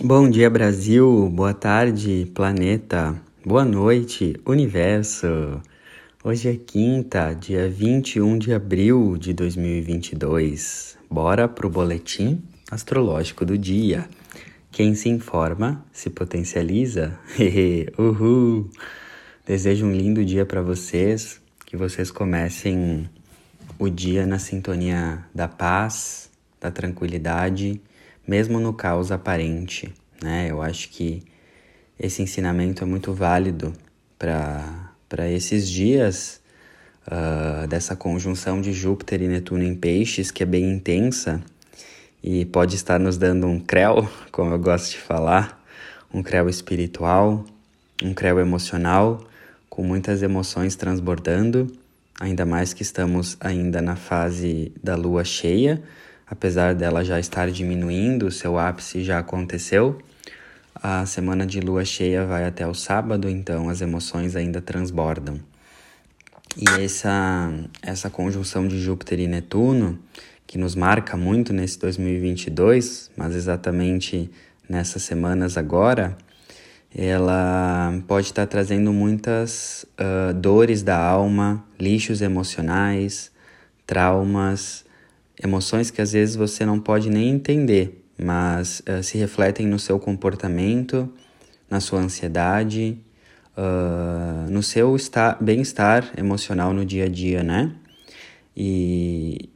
Bom dia, Brasil. Boa tarde, planeta. Boa noite, universo. Hoje é quinta, dia 21 de abril de 2022. Bora pro boletim astrológico do dia. Quem se informa se potencializa. Uhul! Desejo um lindo dia para vocês, que vocês comecem o dia na sintonia da paz, da tranquilidade mesmo no caos aparente, né? Eu acho que esse ensinamento é muito válido para esses dias uh, dessa conjunção de Júpiter e Netuno em Peixes, que é bem intensa e pode estar nos dando um creu, como eu gosto de falar, um creu espiritual, um creu emocional, com muitas emoções transbordando, ainda mais que estamos ainda na fase da lua cheia, apesar dela já estar diminuindo, seu ápice já aconteceu. A semana de lua cheia vai até o sábado, então as emoções ainda transbordam. E essa, essa conjunção de Júpiter e Netuno, que nos marca muito nesse 2022, mas exatamente nessas semanas agora, ela pode estar trazendo muitas uh, dores da alma, lixos emocionais, traumas, emoções que às vezes você não pode nem entender, mas uh, se refletem no seu comportamento, na sua ansiedade, uh, no seu bem-estar emocional no dia a dia, né? E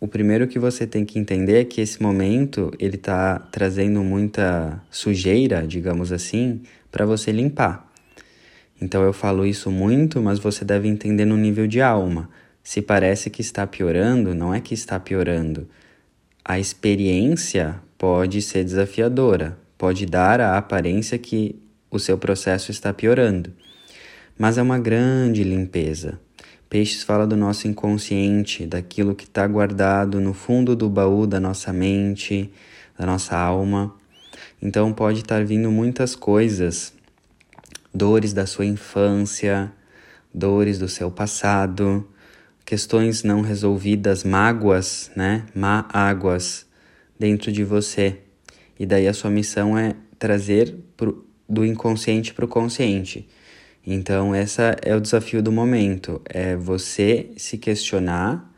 o primeiro que você tem que entender é que esse momento ele está trazendo muita sujeira, digamos assim, para você limpar. Então eu falo isso muito, mas você deve entender no nível de alma. Se parece que está piorando, não é que está piorando. A experiência pode ser desafiadora, pode dar a aparência que o seu processo está piorando. Mas é uma grande limpeza. Peixes fala do nosso inconsciente, daquilo que está guardado no fundo do baú da nossa mente, da nossa alma. Então pode estar vindo muitas coisas, dores da sua infância, dores do seu passado, questões não resolvidas, mágoas, né? Mágoas dentro de você. E daí a sua missão é trazer pro, do inconsciente para o consciente. Então, essa é o desafio do momento, é você se questionar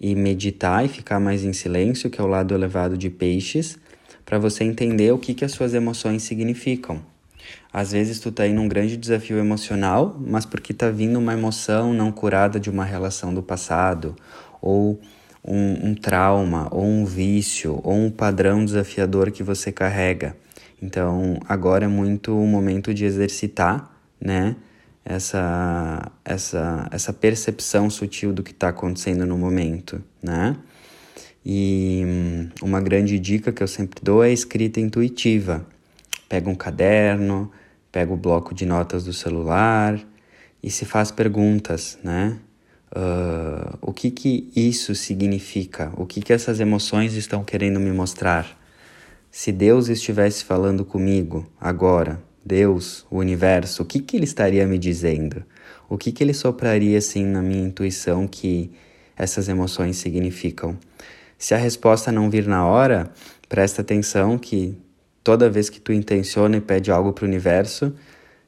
e meditar e ficar mais em silêncio, que é o lado elevado de peixes, para você entender o que, que as suas emoções significam. Às vezes tu tá aí num grande desafio emocional, mas porque tá vindo uma emoção não curada de uma relação do passado, ou um, um trauma, ou um vício, ou um padrão desafiador que você carrega. Então, agora é muito o momento de exercitar, né? Essa, essa, essa percepção sutil do que está acontecendo no momento, né? E hum, uma grande dica que eu sempre dou é a escrita intuitiva pega um caderno, pega o bloco de notas do celular e se faz perguntas, né? Uh, o que que isso significa? O que que essas emoções estão querendo me mostrar? Se Deus estivesse falando comigo agora, Deus, o universo, o que que ele estaria me dizendo? O que que ele sopraria assim na minha intuição que essas emoções significam? Se a resposta não vir na hora, presta atenção que toda vez que tu intenciona e pede algo para o universo,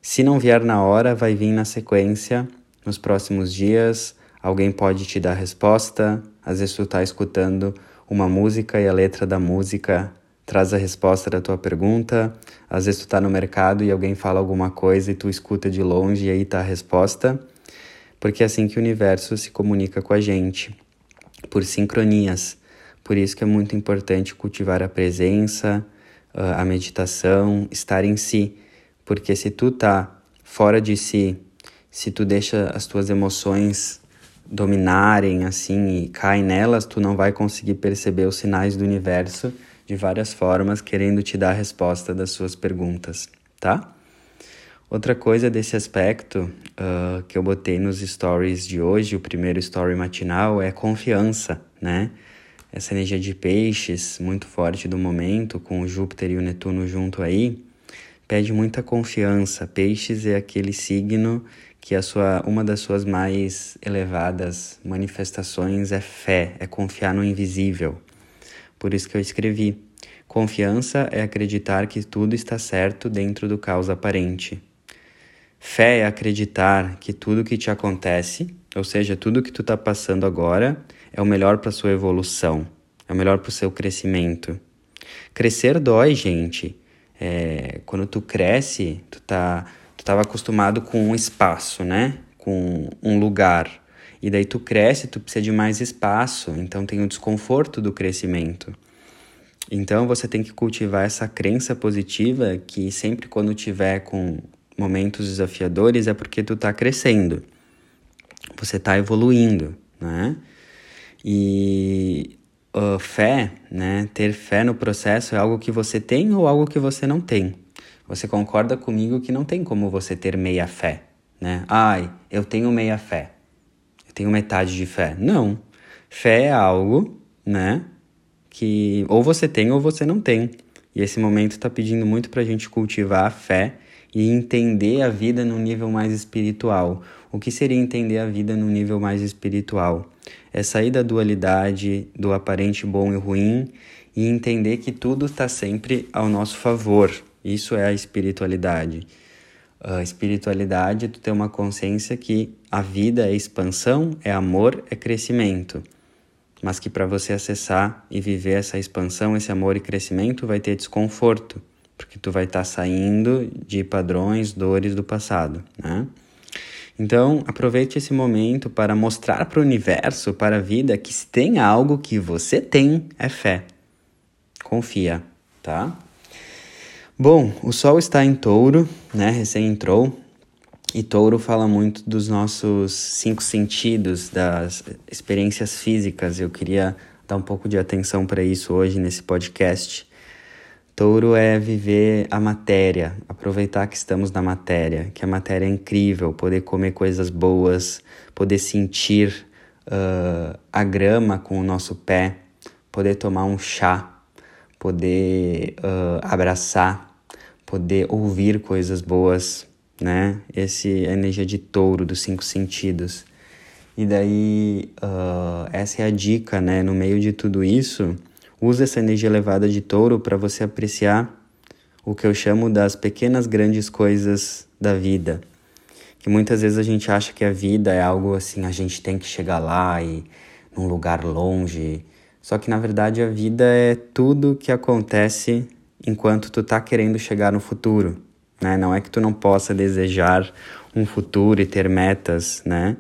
se não vier na hora, vai vir na sequência, nos próximos dias. Alguém pode te dar resposta. Às vezes tu está escutando uma música e a letra da música traz a resposta da tua pergunta. Às vezes tu está no mercado e alguém fala alguma coisa e tu escuta de longe e aí está a resposta. Porque é assim que o universo se comunica com a gente, por sincronias. Por isso que é muito importante cultivar a presença, a meditação, estar em si, porque se tu tá fora de si, se tu deixa as tuas emoções dominarem assim e cai nelas, tu não vai conseguir perceber os sinais do universo de várias formas, querendo te dar a resposta das suas perguntas, tá? Outra coisa desse aspecto uh, que eu botei nos stories de hoje, o primeiro story matinal, é confiança, né? Essa energia de peixes muito forte do momento, com o Júpiter e o Netuno junto aí, pede muita confiança. Peixes é aquele signo que a sua, uma das suas mais elevadas manifestações é fé, é confiar no invisível. Por isso que eu escrevi: Confiança é acreditar que tudo está certo dentro do caos aparente. Fé é acreditar que tudo que te acontece, ou seja, tudo que tu está passando agora, é o melhor para sua evolução, é o melhor para o seu crescimento. Crescer dói, gente. É, quando tu cresce, tu tá, tu estava acostumado com um espaço, né? Com um lugar. E daí tu cresce, tu precisa de mais espaço, então tem o desconforto do crescimento. Então você tem que cultivar essa crença positiva que sempre quando tiver com momentos desafiadores é porque tu está crescendo. Você está evoluindo, né? E uh, fé, né? Ter fé no processo é algo que você tem ou algo que você não tem. Você concorda comigo que não tem como você ter meia fé, né? Ai, eu tenho meia fé. Eu tenho metade de fé. Não. Fé é algo, né? que ou você tem ou você não tem. E esse momento está pedindo muito para a gente cultivar a fé e entender a vida no nível mais espiritual. O que seria entender a vida no nível mais espiritual? É sair da dualidade, do aparente bom e ruim e entender que tudo está sempre ao nosso favor. Isso é a espiritualidade. A espiritualidade é tu ter uma consciência que a vida é expansão, é amor, é crescimento mas que para você acessar e viver essa expansão, esse amor e crescimento vai ter desconforto, porque tu vai estar tá saindo de padrões, dores do passado, né? Então, aproveite esse momento para mostrar para o universo, para a vida, que se tem algo que você tem, é fé. Confia, tá? Bom, o Sol está em touro, né? Recém entrou. E Touro fala muito dos nossos cinco sentidos, das experiências físicas. Eu queria dar um pouco de atenção para isso hoje nesse podcast. Touro é viver a matéria, aproveitar que estamos na matéria, que a matéria é incrível, poder comer coisas boas, poder sentir uh, a grama com o nosso pé, poder tomar um chá, poder uh, abraçar, poder ouvir coisas boas, né? Esse a energia de touro dos cinco sentidos. E daí, uh, essa é a dica, né? No meio de tudo isso, use essa energia elevada de touro para você apreciar o que eu chamo das pequenas grandes coisas da vida. Que muitas vezes a gente acha que a vida é algo assim, a gente tem que chegar lá e num lugar longe. Só que na verdade a vida é tudo que acontece enquanto tu tá querendo chegar no futuro né? Não é que tu não possa desejar um futuro e ter metas, né?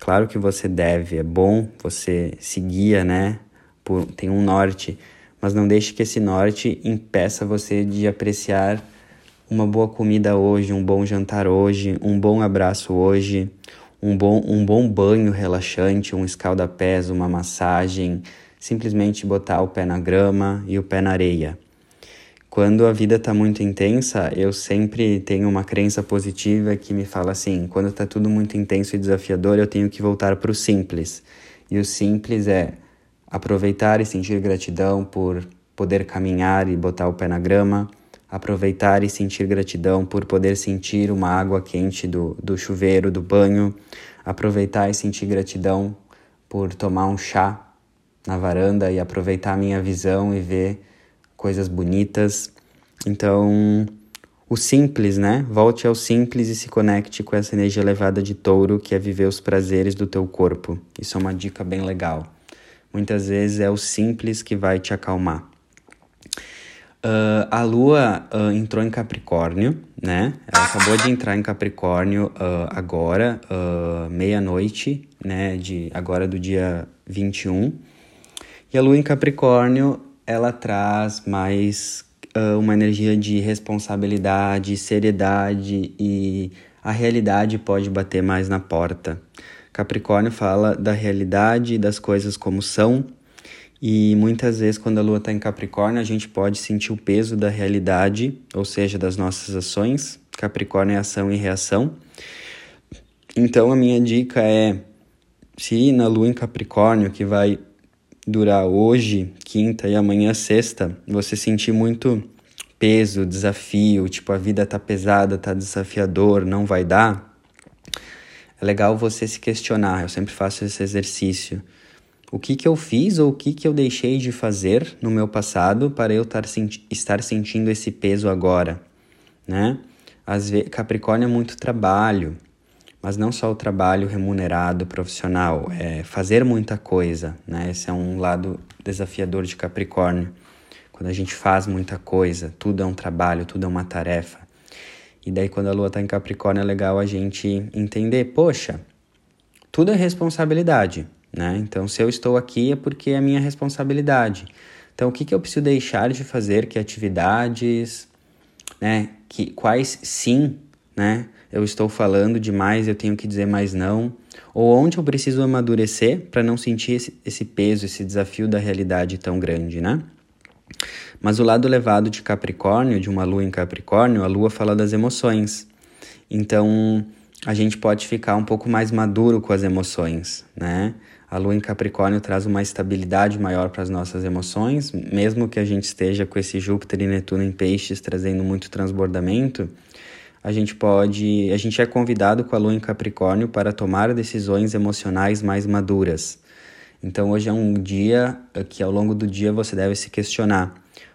Claro que você deve, é bom você seguir, né? Por, tem um norte, mas não deixe que esse norte impeça você de apreciar uma boa comida hoje, um bom jantar hoje, um bom abraço hoje, um bom, um bom banho relaxante, um escalda-pés, uma massagem, simplesmente botar o pé na grama e o pé na areia. Quando a vida está muito intensa, eu sempre tenho uma crença positiva que me fala assim: quando está tudo muito intenso e desafiador, eu tenho que voltar para o simples. E o simples é aproveitar e sentir gratidão por poder caminhar e botar o pé na grama, aproveitar e sentir gratidão por poder sentir uma água quente do, do chuveiro, do banho, aproveitar e sentir gratidão por tomar um chá na varanda e aproveitar a minha visão e ver coisas bonitas. Então, o simples, né? Volte ao simples e se conecte com essa energia elevada de touro que é viver os prazeres do teu corpo. Isso é uma dica bem legal. Muitas vezes é o simples que vai te acalmar. Uh, a lua uh, entrou em Capricórnio, né? Ela acabou de entrar em Capricórnio uh, agora, meia-noite, né? De, agora do dia 21. E a lua em Capricórnio ela traz mais uma energia de responsabilidade, seriedade e a realidade pode bater mais na porta. Capricórnio fala da realidade das coisas como são, e muitas vezes, quando a lua está em Capricórnio, a gente pode sentir o peso da realidade, ou seja, das nossas ações. Capricórnio é ação e reação. Então, a minha dica é: se na lua em Capricórnio, que vai durar hoje, quinta e amanhã sexta, você sentir muito peso, desafio, tipo a vida tá pesada, tá desafiador, não vai dar, é legal você se questionar. Eu sempre faço esse exercício. O que, que eu fiz ou o que, que eu deixei de fazer no meu passado para eu tar, estar sentindo esse peso agora, né? Às vezes, Capricórnio é muito trabalho, mas não só o trabalho remunerado, profissional, é fazer muita coisa, né? Esse é um lado desafiador de Capricórnio. Quando a gente faz muita coisa, tudo é um trabalho, tudo é uma tarefa. E daí, quando a lua está em Capricórnio, é legal a gente entender: poxa, tudo é responsabilidade, né? Então, se eu estou aqui é porque é minha responsabilidade. Então, o que, que eu preciso deixar de fazer? Que atividades, né? Que, quais sim, né? Eu estou falando demais, eu tenho que dizer mais não. Ou onde eu preciso amadurecer para não sentir esse, esse peso, esse desafio da realidade tão grande, né? Mas o lado levado de Capricórnio, de uma lua em Capricórnio, a lua fala das emoções. Então, a gente pode ficar um pouco mais maduro com as emoções, né? A lua em Capricórnio traz uma estabilidade maior para as nossas emoções, mesmo que a gente esteja com esse Júpiter e Netuno em peixes trazendo muito transbordamento, a gente pode, a gente é convidado com a lua em Capricórnio para tomar decisões emocionais mais maduras. Então hoje é um dia que ao longo do dia você deve se questionar: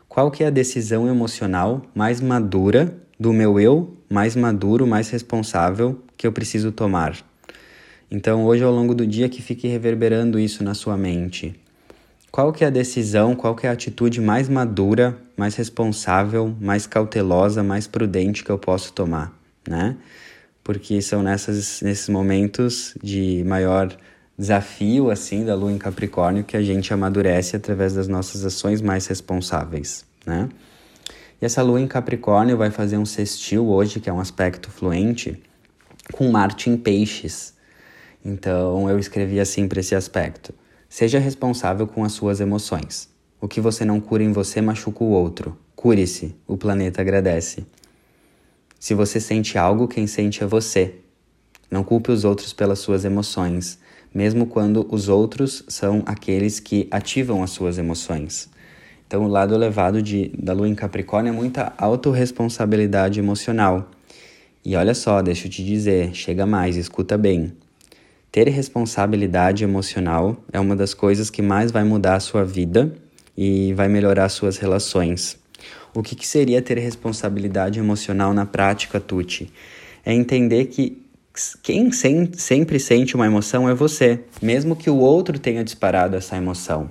qual que é a decisão emocional mais madura do meu eu, mais maduro, mais responsável que eu preciso tomar? Então hoje ao longo do dia que fique reverberando isso na sua mente. Qual que é a decisão, qual que é a atitude mais madura, mais responsável, mais cautelosa, mais prudente que eu posso tomar, né? Porque são nessas, nesses momentos de maior desafio assim da lua em Capricórnio que a gente amadurece através das nossas ações mais responsáveis, né? E essa lua em Capricórnio vai fazer um sextil hoje, que é um aspecto fluente, com Marte em Peixes. Então eu escrevi assim para esse aspecto: seja responsável com as suas emoções. O que você não cura em você machuca o outro. Cure-se, o planeta agradece. Se você sente algo, quem sente é você. Não culpe os outros pelas suas emoções mesmo quando os outros são aqueles que ativam as suas emoções. Então, o lado elevado de, da lua em Capricórnio é muita autorresponsabilidade emocional. E olha só, deixa eu te dizer, chega mais, escuta bem. Ter responsabilidade emocional é uma das coisas que mais vai mudar a sua vida e vai melhorar suas relações. O que, que seria ter responsabilidade emocional na prática, Tuti? É entender que quem sem, sempre sente uma emoção é você, mesmo que o outro tenha disparado essa emoção.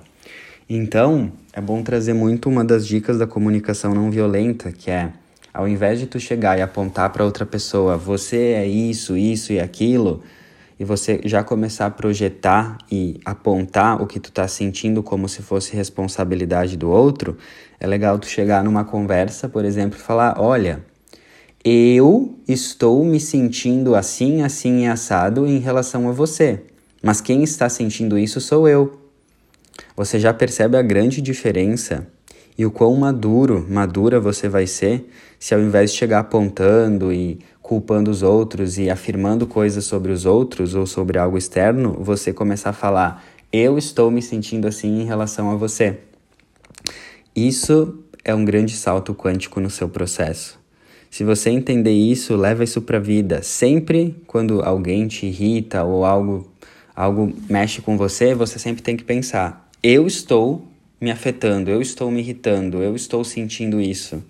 Então, é bom trazer muito uma das dicas da comunicação não violenta, que é ao invés de tu chegar e apontar para outra pessoa, você é isso, isso e aquilo, e você já começar a projetar e apontar o que tu tá sentindo como se fosse responsabilidade do outro, é legal tu chegar numa conversa, por exemplo, e falar: "Olha, eu estou me sentindo assim, assim e assado em relação a você, mas quem está sentindo isso sou eu. Você já percebe a grande diferença e o quão maduro, madura você vai ser se ao invés de chegar apontando e culpando os outros e afirmando coisas sobre os outros ou sobre algo externo, você começar a falar: eu estou me sentindo assim em relação a você. Isso é um grande salto quântico no seu processo. Se você entender isso, leva isso para a vida. Sempre quando alguém te irrita ou algo, algo mexe com você, você sempre tem que pensar: eu estou me afetando, eu estou me irritando, eu estou sentindo isso.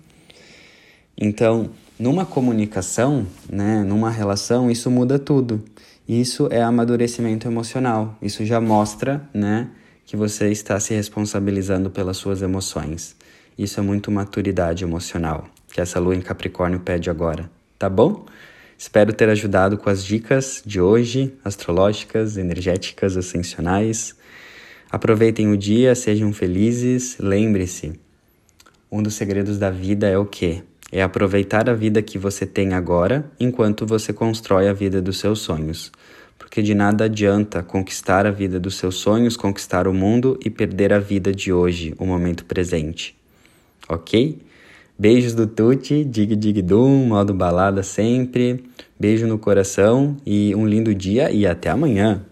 Então, numa comunicação, né, numa relação, isso muda tudo. Isso é amadurecimento emocional. Isso já mostra, né, que você está se responsabilizando pelas suas emoções. Isso é muito maturidade emocional que essa lua em Capricórnio pede agora, tá bom? Espero ter ajudado com as dicas de hoje, astrológicas, energéticas, ascensionais. Aproveitem o dia, sejam felizes. Lembre-se, um dos segredos da vida é o quê? É aproveitar a vida que você tem agora enquanto você constrói a vida dos seus sonhos. Porque de nada adianta conquistar a vida dos seus sonhos, conquistar o mundo e perder a vida de hoje, o momento presente. Ok? Beijos do Tuti, dig dig dum, modo balada sempre. Beijo no coração e um lindo dia e até amanhã.